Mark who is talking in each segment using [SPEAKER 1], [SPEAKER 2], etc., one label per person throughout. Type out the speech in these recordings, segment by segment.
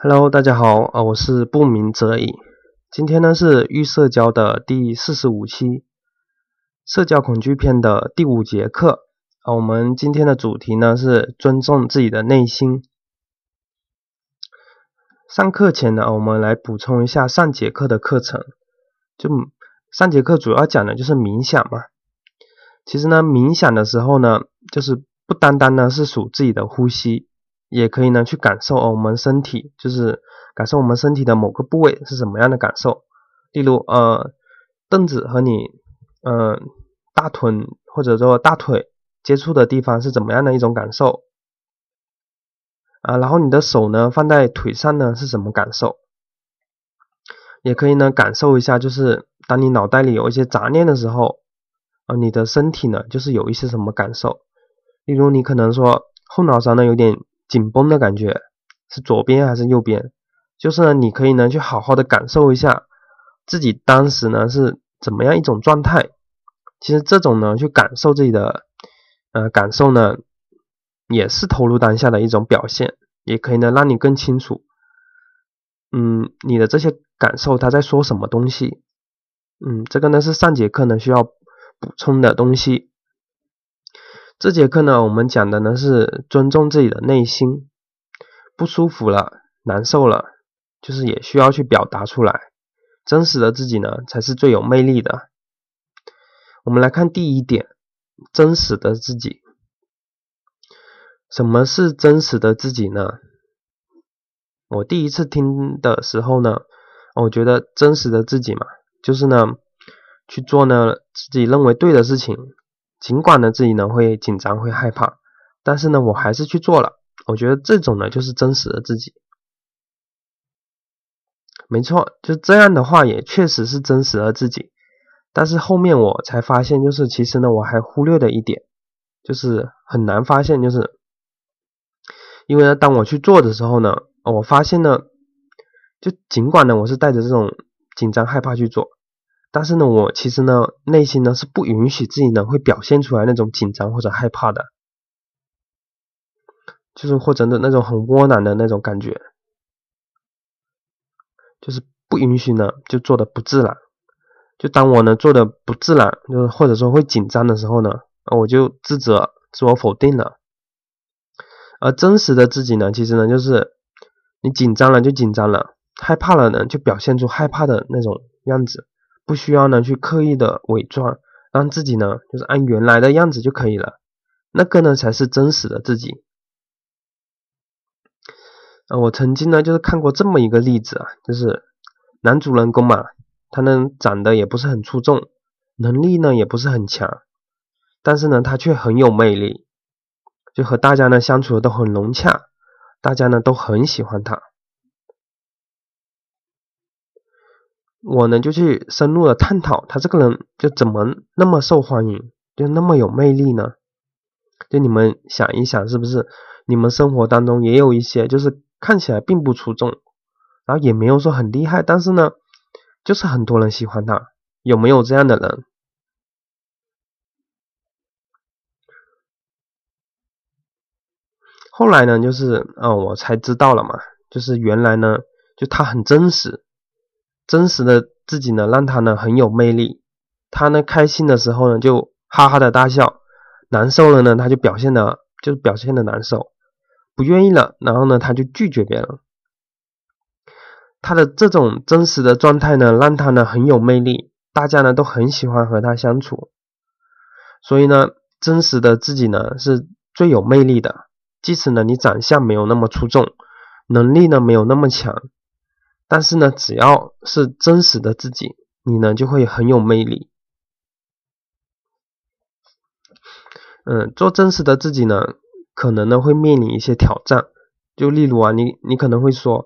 [SPEAKER 1] Hello，大家好，啊，我是不鸣则已。今天呢是预社交的第四十五期，社交恐惧篇的第五节课。啊，我们今天的主题呢是尊重自己的内心。上课前呢，我们来补充一下上节课的课程。就上节课主要讲的就是冥想嘛。其实呢，冥想的时候呢，就是不单单呢是数自己的呼吸。也可以呢，去感受哦我们身体，就是感受我们身体的某个部位是什么样的感受。例如，呃，凳子和你，呃，大臀或者说大腿接触的地方是怎么样的一种感受？啊，然后你的手呢放在腿上呢是什么感受？也可以呢感受一下，就是当你脑袋里有一些杂念的时候，啊，你的身体呢就是有一些什么感受？例如，你可能说后脑勺呢有点。紧绷的感觉是左边还是右边？就是呢，你可以呢去好好的感受一下自己当时呢是怎么样一种状态。其实这种呢去感受自己的呃感受呢，也是投入当下的一种表现，也可以呢让你更清楚，嗯，你的这些感受他在说什么东西。嗯，这个呢是上节课呢需要补充的东西。这节课呢，我们讲的呢是尊重自己的内心，不舒服了、难受了，就是也需要去表达出来。真实的自己呢，才是最有魅力的。我们来看第一点，真实的自己。什么是真实的自己呢？我第一次听的时候呢，我觉得真实的自己嘛，就是呢，去做呢自己认为对的事情。尽管呢自己呢会紧张会害怕，但是呢我还是去做了。我觉得这种呢就是真实的自己。没错，就这样的话也确实是真实的自己。但是后面我才发现，就是其实呢我还忽略了一点，就是很难发现，就是因为呢当我去做的时候呢，我发现呢，就尽管呢我是带着这种紧张害怕去做。但是呢，我其实呢，内心呢是不允许自己呢会表现出来那种紧张或者害怕的，就是或者的那种很窝囊的那种感觉，就是不允许呢就做的不自然。就当我呢做的不自然，就是或者说会紧张的时候呢，我就自责、自我否定了。而真实的自己呢，其实呢就是你紧张了就紧张了，害怕了呢就表现出害怕的那种样子。不需要呢去刻意的伪装，让自己呢就是按原来的样子就可以了，那个呢才是真实的自己。啊，我曾经呢就是看过这么一个例子啊，就是男主人公嘛，他呢长得也不是很出众，能力呢也不是很强，但是呢他却很有魅力，就和大家呢相处的都很融洽，大家呢都很喜欢他。我呢就去深入的探讨他这个人就怎么那么受欢迎，就那么有魅力呢？就你们想一想，是不是你们生活当中也有一些就是看起来并不出众，然后也没有说很厉害，但是呢，就是很多人喜欢他，有没有这样的人？后来呢，就是嗯，我才知道了嘛，就是原来呢，就他很真实。真实的自己呢，让他呢很有魅力。他呢开心的时候呢，就哈哈的大笑；难受了呢，他就表现的就表现的难受，不愿意了，然后呢他就拒绝别人。他的这种真实的状态呢，让他呢很有魅力，大家呢都很喜欢和他相处。所以呢，真实的自己呢是最有魅力的。即使呢你长相没有那么出众，能力呢没有那么强。但是呢，只要是真实的自己，你呢就会很有魅力。嗯，做真实的自己呢，可能呢会面临一些挑战。就例如啊，你你可能会说，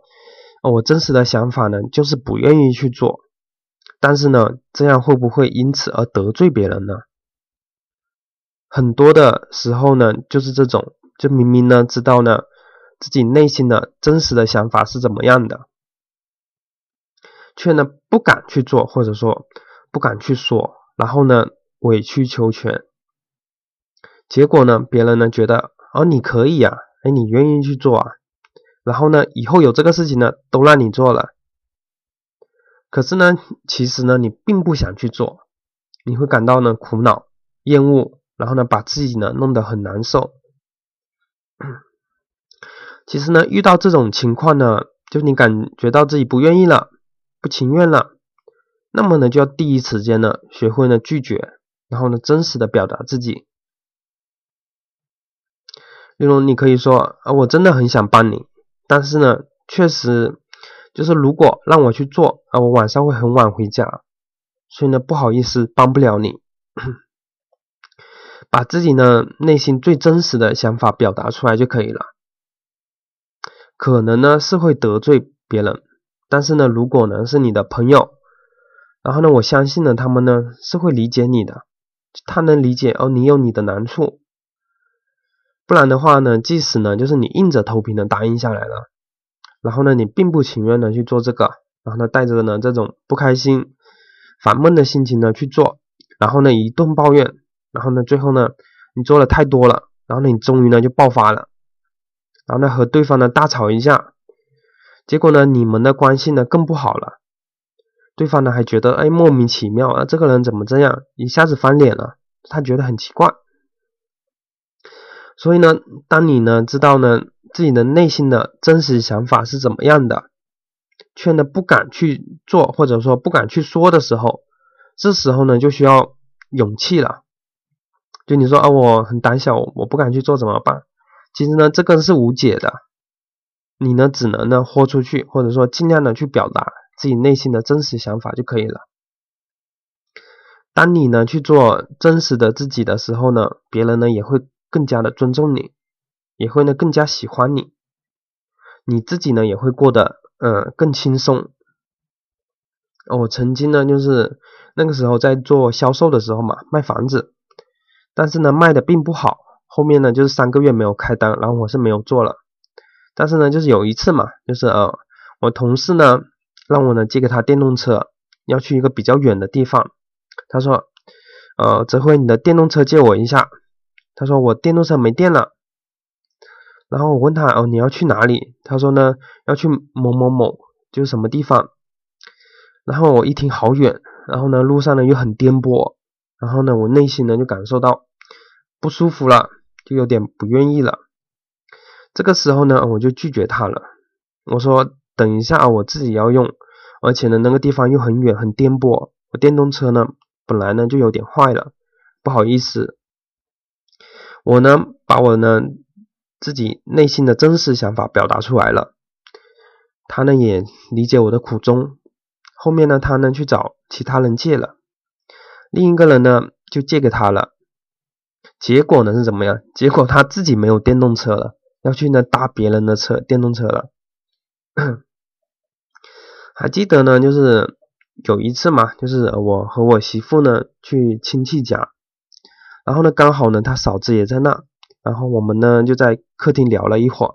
[SPEAKER 1] 我真实的想法呢就是不愿意去做。但是呢，这样会不会因此而得罪别人呢？很多的时候呢，就是这种，就明明呢知道呢自己内心的真实的想法是怎么样的。却呢不敢去做，或者说不敢去说，然后呢委曲求全，结果呢别人呢觉得哦你可以呀，哎你愿意去做啊，然后呢，以后有这个事情呢，都让你做了。可是呢，其实呢，你并不想去做，你会感到呢苦恼、厌恶，然后呢，把自己呢弄得很难受。其实呢，遇到这种情况呢，就你感觉到自己不愿意了、不情愿了，那么呢，就要第一时间呢，学会呢拒绝，然后呢，真实的表达自己。例如，你可以说啊，我真的很想帮你，但是呢，确实就是如果让我去做啊，我晚上会很晚回家，所以呢，不好意思，帮不了你。把自己呢内心最真实的想法表达出来就可以了。可能呢是会得罪别人，但是呢，如果呢是你的朋友，然后呢，我相信呢他们呢是会理解你的，他能理解哦，你有你的难处。不然的话呢，即使呢，就是你硬着头皮的答应下来了，然后呢，你并不情愿的去做这个，然后呢，带着呢这种不开心、烦闷的心情呢去做，然后呢一顿抱怨，然后呢最后呢你做了太多了，然后呢你终于呢就爆发了，然后呢和对方呢大吵一架，结果呢你们的关系呢更不好了，对方呢还觉得哎莫名其妙啊这个人怎么这样，一下子翻脸了，他觉得很奇怪。所以呢，当你呢知道呢自己的内心的真实想法是怎么样的，却呢不敢去做或者说不敢去说的时候，这时候呢就需要勇气了。就你说啊，我很胆小，我不敢去做怎么办？其实呢，这个是无解的。你呢只能呢豁出去，或者说尽量的去表达自己内心的真实想法就可以了。当你呢去做真实的自己的时候呢，别人呢也会。更加的尊重你，也会呢更加喜欢你，你自己呢也会过得嗯更轻松。我曾经呢就是那个时候在做销售的时候嘛，卖房子，但是呢卖的并不好，后面呢就是三个月没有开单，然后我是没有做了。但是呢就是有一次嘛，就是呃我同事呢让我呢借给他电动车，要去一个比较远的地方，他说呃泽辉你的电动车借我一下。他说我电动车没电了，然后我问他哦你要去哪里？他说呢要去某某某，就是什么地方。然后我一听好远，然后呢路上呢又很颠簸，然后呢我内心呢就感受到不舒服了，就有点不愿意了。这个时候呢我就拒绝他了，我说等一下我自己要用，而且呢那个地方又很远很颠簸，我电动车呢本来呢就有点坏了，不好意思。我呢，把我呢自己内心的真实想法表达出来了，他呢也理解我的苦衷。后面呢，他呢去找其他人借了，另一个人呢就借给他了。结果呢是怎么样？结果他自己没有电动车了，要去呢搭别人的车电动车了。还记得呢，就是有一次嘛，就是我和我媳妇呢去亲戚家。然后呢，刚好呢，他嫂子也在那，然后我们呢就在客厅聊了一会儿。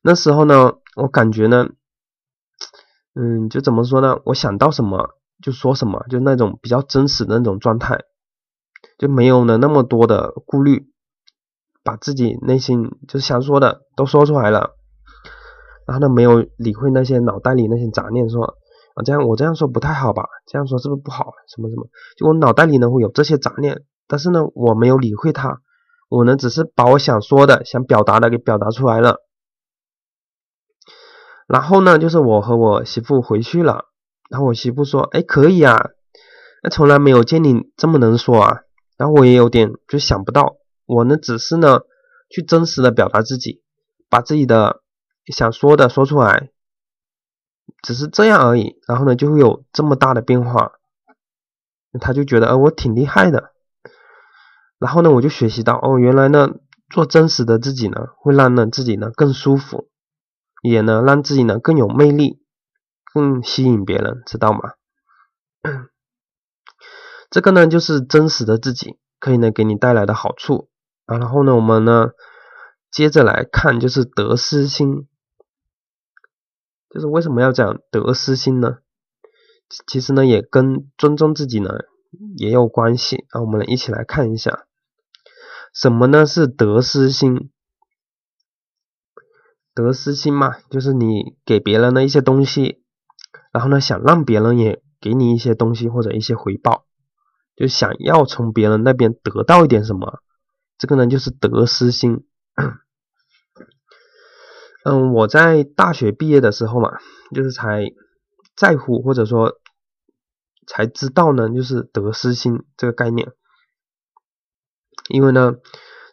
[SPEAKER 1] 那时候呢，我感觉呢，嗯，就怎么说呢？我想到什么就说什么，就那种比较真实的那种状态，就没有呢那么多的顾虑，把自己内心就是想说的都说出来了。然后呢，没有理会那些脑袋里那些杂念，说啊这样我这样说不太好吧？这样说是不是不好？什么什么？就我脑袋里呢会有这些杂念。但是呢，我没有理会他，我呢只是把我想说的、想表达的给表达出来了。然后呢，就是我和我媳妇回去了，然后我媳妇说：“哎，可以啊，那从来没有见你这么能说啊。”然后我也有点就想不到，我呢只是呢去真实的表达自己，把自己的想说的说出来，只是这样而已。然后呢就会有这么大的变化，他就觉得，呃，我挺厉害的。然后呢，我就学习到哦，原来呢，做真实的自己呢，会让呢自己呢更舒服，也呢让自己呢更有魅力，更吸引别人，知道吗？这个呢就是真实的自己可以呢给你带来的好处然后呢，我们呢接着来看，就是得失心，就是为什么要讲得失心呢？其实呢也跟尊重自己呢也有关系啊。我们一起来看一下。什么呢？是得失心。得失心嘛，就是你给别人的一些东西，然后呢，想让别人也给你一些东西或者一些回报，就想要从别人那边得到一点什么，这个呢就是得失心。嗯，我在大学毕业的时候嘛，就是才在乎或者说才知道呢，就是得失心这个概念。因为呢，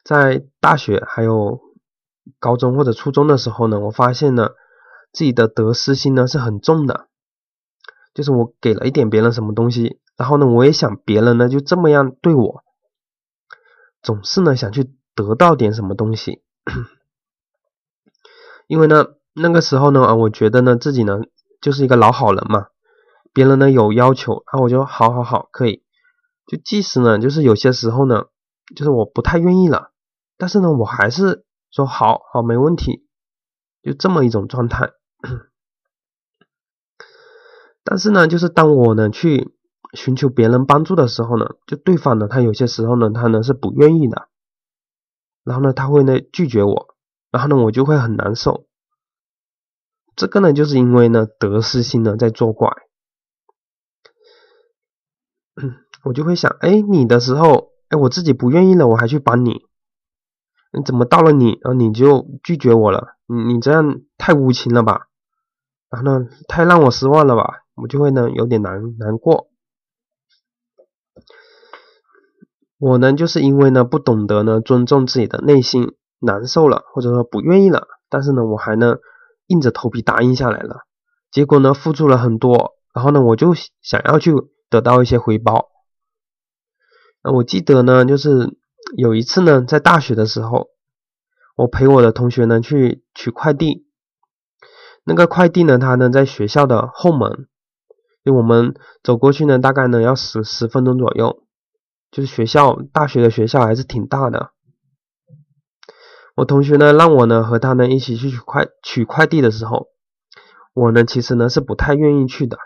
[SPEAKER 1] 在大学还有高中或者初中的时候呢，我发现呢，自己的得失心呢是很重的，就是我给了一点别人什么东西，然后呢，我也想别人呢就这么样对我，总是呢想去得到点什么东西。因为呢，那个时候呢，啊，我觉得呢，自己呢就是一个老好人嘛。别人呢有要求，啊，我就好好好，可以。就即使呢，就是有些时候呢，就是我不太愿意了，但是呢，我还是说好好没问题，就这么一种状态。但是呢，就是当我呢去寻求别人帮助的时候呢，就对方呢，他有些时候呢，他呢是不愿意的，然后呢，他会呢拒绝我。然后呢，我就会很难受。这个呢，就是因为呢，得失心呢在作怪。我就会想，哎，你的时候，哎，我自己不愿意了，我还去帮你，你怎么到了你，然后你就拒绝我了？你你这样太无情了吧？然后呢，太让我失望了吧？我就会呢有点难难过。我呢，就是因为呢不懂得呢尊重自己的内心。难受了，或者说不愿意了，但是呢，我还呢硬着头皮答应下来了。结果呢，付出了很多，然后呢，我就想要去得到一些回报。那我记得呢，就是有一次呢，在大学的时候，我陪我的同学呢去取快递。那个快递呢，他呢在学校的后门，就我们走过去呢，大概呢要十十分钟左右。就是学校大学的学校还是挺大的。我同学呢，让我呢和他呢一起去取快取快递的时候，我呢其实呢是不太愿意去的，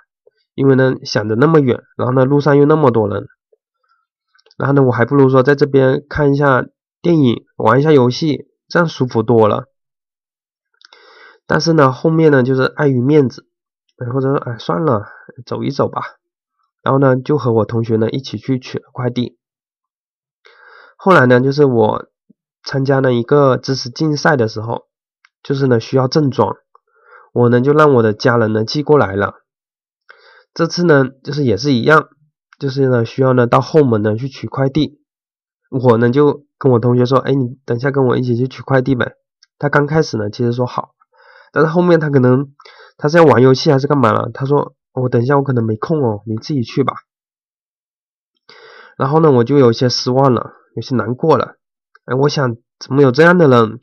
[SPEAKER 1] 因为呢想着那么远，然后呢路上又那么多人，然后呢我还不如说在这边看一下电影，玩一下游戏，这样舒服多了。但是呢后面呢就是碍于面子，或者说哎算了，走一走吧，然后呢就和我同学呢一起去取了快递。后来呢就是我。参加了一个知识竞赛的时候，就是呢需要正装，我呢就让我的家人呢寄过来了。这次呢就是也是一样，就是呢需要呢到后门呢去取快递。我呢就跟我同学说：“哎，你等下跟我一起去取快递呗。”他刚开始呢其实说好，但是后面他可能他是要玩游戏还是干嘛了？他说：“我等一下我可能没空哦，你自己去吧。”然后呢我就有些失望了，有些难过了。哎，我想怎么有这样的人？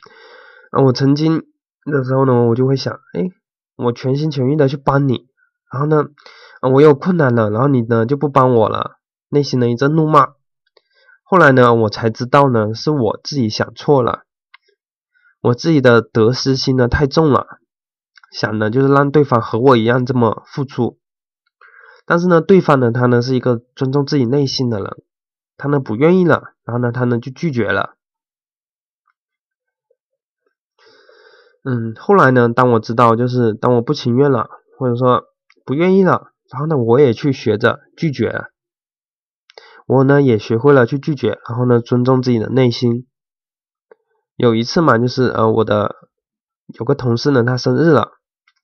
[SPEAKER 1] 啊，我曾经的时候呢，我就会想，哎，我全心全意的去帮你，然后呢，啊，我有困难了，然后你呢就不帮我了，内心的一阵怒骂。后来呢，我才知道呢，是我自己想错了，我自己的得失心呢太重了，想的就是让对方和我一样这么付出，但是呢，对方呢，他呢是一个尊重自己内心的人，他呢不愿意了，然后呢，他呢就拒绝了。嗯，后来呢？当我知道，就是当我不情愿了，或者说不愿意了，然后呢，我也去学着拒绝。我呢也学会了去拒绝，然后呢，尊重自己的内心。有一次嘛，就是呃，我的有个同事呢，他生日了，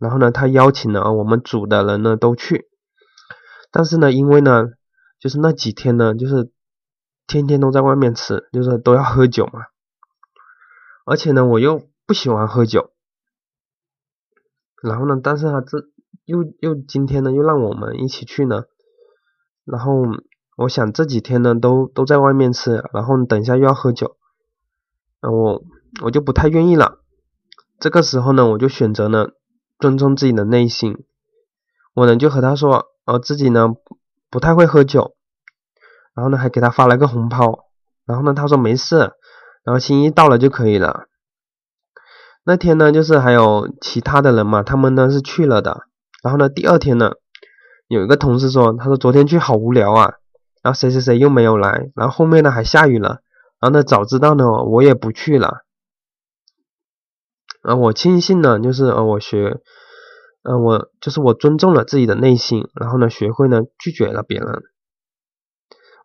[SPEAKER 1] 然后呢，他邀请了我们组的人呢都去。但是呢，因为呢，就是那几天呢，就是天天都在外面吃，就是都要喝酒嘛，而且呢，我又。不喜欢喝酒，然后呢？但是他这又又今天呢，又让我们一起去呢。然后我想这几天呢，都都在外面吃，然后等一下又要喝酒，那我我就不太愿意了。这个时候呢，我就选择呢，尊重自己的内心。我呢就和他说，呃，自己呢不太会喝酒，然后呢还给他发了个红包，然后呢他说没事，然后心意到了就可以了。那天呢，就是还有其他的人嘛，他们呢是去了的。然后呢，第二天呢，有一个同事说，他说昨天去好无聊啊，然后谁谁谁又没有来，然后后面呢还下雨了，然后呢早知道呢我也不去了。呃，我庆幸呢，就是呃，我学，呃，我就是我尊重了自己的内心，然后呢，学会呢拒绝了别人。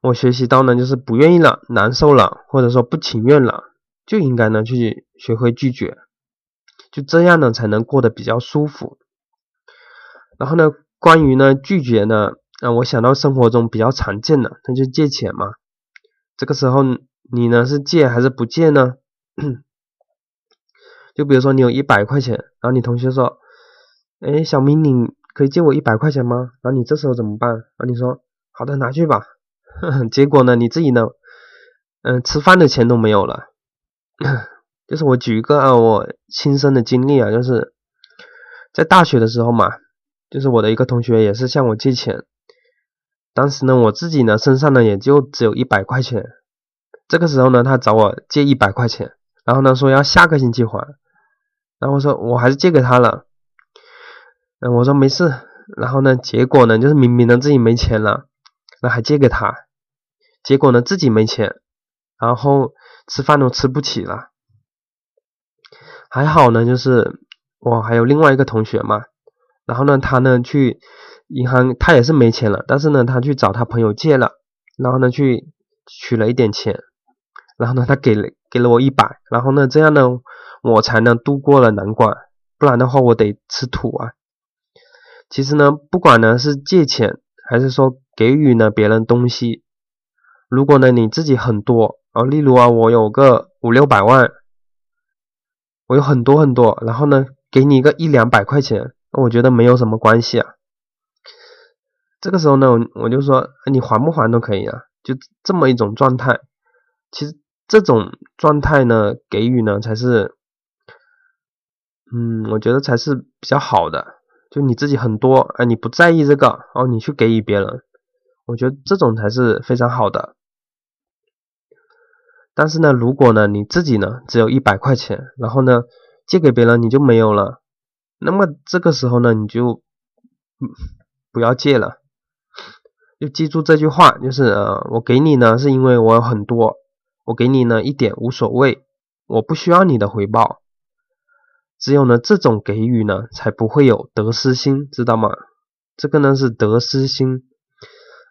[SPEAKER 1] 我学习到呢，就是不愿意了、难受了，或者说不情愿了，就应该呢去学会拒绝，就这样呢才能过得比较舒服。然后呢，关于呢拒绝呢，啊，我想到生活中比较常见的，那就借钱嘛。这个时候你呢是借还是不借呢？就比如说你有一百块钱，然后你同学说，哎，小明你可以借我一百块钱吗？然后你这时候怎么办？然后，你说好的，拿去吧。结果呢，你自己呢，嗯，吃饭的钱都没有了。就是我举一个啊，我亲身的经历啊，就是在大学的时候嘛。就是我的一个同学也是向我借钱，当时呢我自己呢身上呢也就只有一百块钱，这个时候呢他找我借一百块钱，然后呢说要下个星期还，然后我说我还是借给他了，嗯我说没事，然后呢结果呢就是明明呢自己没钱了，那还借给他，结果呢自己没钱，然后吃饭都吃不起了，还好呢就是我还有另外一个同学嘛。然后呢，他呢去银行，他也是没钱了，但是呢，他去找他朋友借了，然后呢去取了一点钱，然后呢，他给了给了我一百，然后呢，这样呢，我才能度过了难关，不然的话我得吃土啊。其实呢，不管呢是借钱还是说给予呢别人东西，如果呢你自己很多啊，例如啊，我有个五六百万，我有很多很多，然后呢给你一个一两百块钱。那我觉得没有什么关系啊。这个时候呢，我就说你还不还都可以啊，就这么一种状态。其实这种状态呢，给予呢才是，嗯，我觉得才是比较好的。就你自己很多啊，你不在意这个，然后你去给予别人，我觉得这种才是非常好的。但是呢，如果呢你自己呢只有一百块钱，然后呢借给别人你就没有了。那么这个时候呢，你就不要借了，就记住这句话，就是呃，我给你呢，是因为我有很多，我给你呢一点无所谓，我不需要你的回报。只有呢这种给予呢，才不会有得失心，知道吗？这个呢是得失心。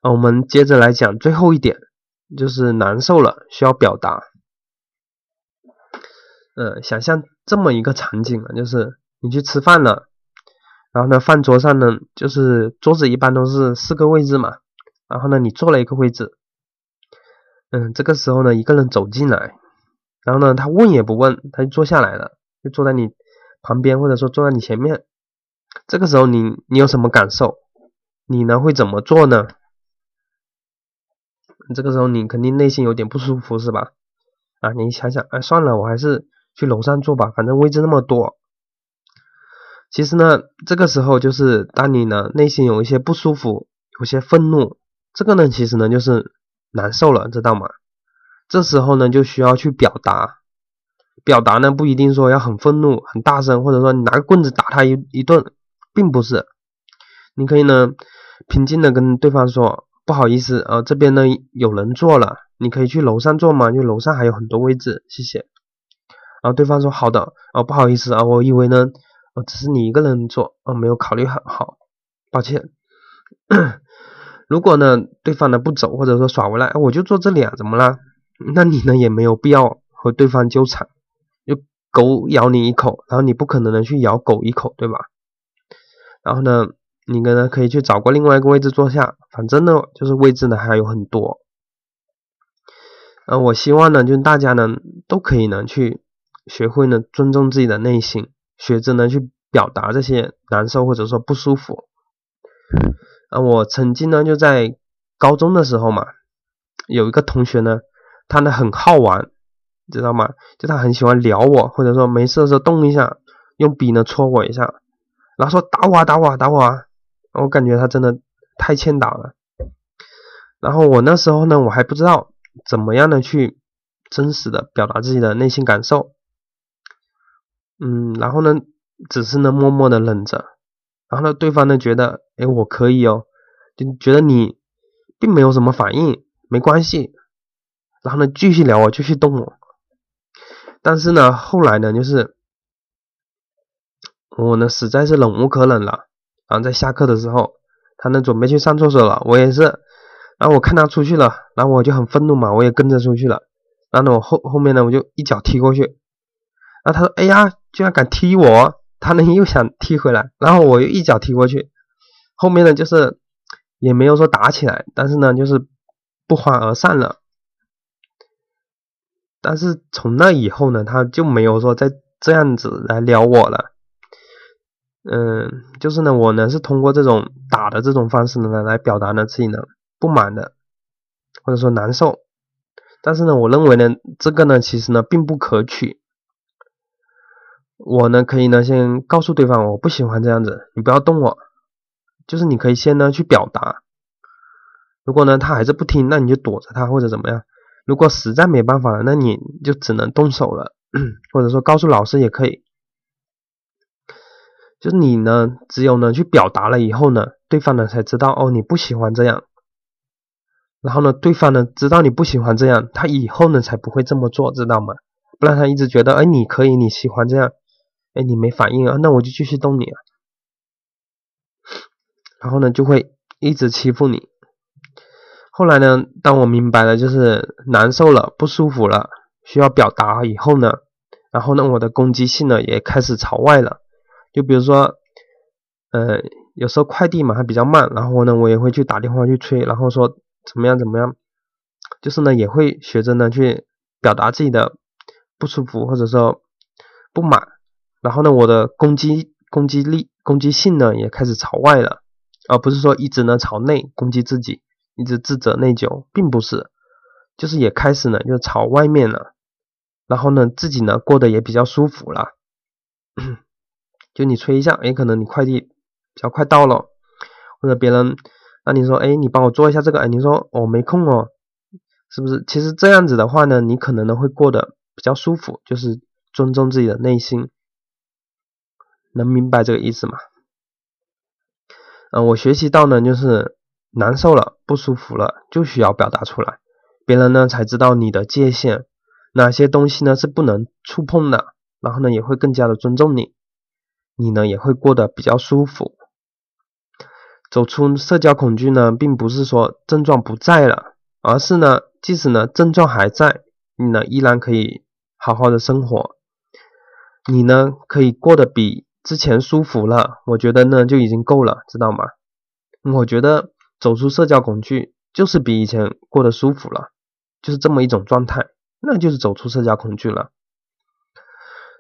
[SPEAKER 1] 啊，我们接着来讲最后一点，就是难受了需要表达。呃，想象这么一个场景啊，就是。你去吃饭了，然后呢，饭桌上呢，就是桌子一般都是四个位置嘛，然后呢，你坐了一个位置，嗯，这个时候呢，一个人走进来，然后呢，他问也不问，他就坐下来了，就坐在你旁边，或者说坐在你前面，这个时候你你有什么感受？你呢会怎么做呢？这个时候你肯定内心有点不舒服是吧？啊，你想想，哎，算了，我还是去楼上坐吧，反正位置那么多。其实呢，这个时候就是当你呢内心有一些不舒服，有些愤怒，这个呢其实呢就是难受了，知道吗？这时候呢就需要去表达，表达呢不一定说要很愤怒、很大声，或者说你拿个棍子打他一一顿，并不是。你可以呢平静的跟对方说，不好意思啊，这边呢有人坐了，你可以去楼上坐吗？就楼上还有很多位置，谢谢。然后对方说好的，啊不好意思啊，我以为呢。哦，只是你一个人做哦，没有考虑很好，抱歉。如果呢，对方呢不走，或者说耍无赖，我就坐这里啊，怎么啦？那你呢也没有必要和对方纠缠。狗咬你一口，然后你不可能的去咬狗一口，对吧？然后呢，你呢可以去找个另外一个位置坐下，反正呢就是位置呢还有很多。嗯，我希望呢，就是大家呢都可以呢去学会呢尊重自己的内心。学着呢去表达这些难受或者说不舒服。啊，我曾经呢就在高中的时候嘛，有一个同学呢，他呢很好玩，知道吗？就他很喜欢撩我，或者说没事的时候动一下，用笔呢戳我一下，然后说打我啊打我啊打我啊，我感觉他真的太欠打了。然后我那时候呢，我还不知道怎么样的去真实的表达自己的内心感受。嗯，然后呢，只是呢默默的忍着，然后呢，对方呢觉得，哎，我可以哦，就觉得你并没有什么反应，没关系，然后呢继续聊我，继续动我，但是呢，后来呢，就是我呢实在是忍无可忍了，然后在下课的时候，他呢准备去上厕所了，我也是，然后我看他出去了，然后我就很愤怒嘛，我也跟着出去了，然后呢我后后面呢我就一脚踢过去，然后他说哎呀，居然敢踢我，他呢又想踢回来，然后我又一脚踢过去，后面呢就是也没有说打起来，但是呢就是不欢而散了。但是从那以后呢，他就没有说再这样子来撩我了。嗯，就是呢，我呢是通过这种打的这种方式呢来表达呢自己呢不满的，或者说难受。但是呢，我认为呢，这个呢其实呢并不可取。我呢可以呢先告诉对方我不喜欢这样子，你不要动我。就是你可以先呢去表达。如果呢他还是不听，那你就躲着他或者怎么样。如果实在没办法了，那你就只能动手了，或者说告诉老师也可以。就是你呢，只有呢去表达了以后呢，对方呢才知道哦你不喜欢这样，然后呢对方呢知道你不喜欢这样，他以后呢才不会这么做，知道吗？不然他一直觉得哎你可以你喜欢这样，哎你没反应啊，那我就继续动你啊，然后呢就会一直欺负你。后来呢，当我明白了就是难受了、不舒服了，需要表达以后呢，然后呢，我的攻击性呢也开始朝外了。就比如说，呃，有时候快递嘛还比较慢，然后呢，我也会去打电话去催，然后说怎么样怎么样，就是呢也会学着呢去表达自己的不舒服或者说不满，然后呢，我的攻击攻击力、攻击性呢也开始朝外了，而不是说一直呢朝内攻击自己。一直自责内疚，并不是，就是也开始呢，就朝外面了，然后呢，自己呢过得也比较舒服了。就你催一下，哎，可能你快递比较快到了，或者别人那你说，哎，你帮我做一下这个，哎，你说我没空哦，是不是？其实这样子的话呢，你可能呢会过得比较舒服，就是尊重自己的内心，能明白这个意思吗？嗯，我学习到呢，就是。难受了，不舒服了，就需要表达出来，别人呢才知道你的界限，哪些东西呢是不能触碰的，然后呢也会更加的尊重你，你呢也会过得比较舒服。走出社交恐惧呢，并不是说症状不在了，而是呢，即使呢症状还在，你呢依然可以好好的生活，你呢可以过得比之前舒服了，我觉得呢就已经够了，知道吗？我觉得。走出社交恐惧，就是比以前过得舒服了，就是这么一种状态，那就是走出社交恐惧了。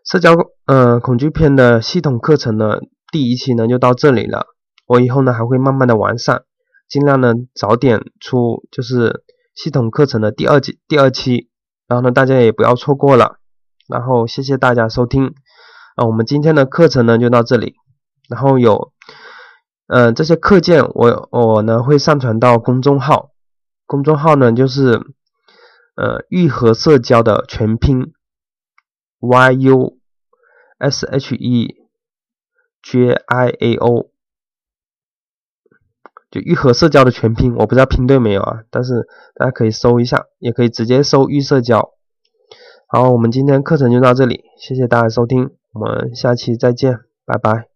[SPEAKER 1] 社交呃恐惧篇的系统课程呢，第一期呢就到这里了。我以后呢还会慢慢的完善，尽量呢早点出就是系统课程的第二季第二期，然后呢大家也不要错过了。然后谢谢大家收听，啊我们今天的课程呢就到这里，然后有。嗯，这些课件我我呢会上传到公众号，公众号呢就是呃愈合社交的全拼，Y U S H E J I A O，就愈合社交的全拼，我不知道拼对没有啊，但是大家可以搜一下，也可以直接搜愈社交。好，我们今天课程就到这里，谢谢大家收听，我们下期再见，拜拜。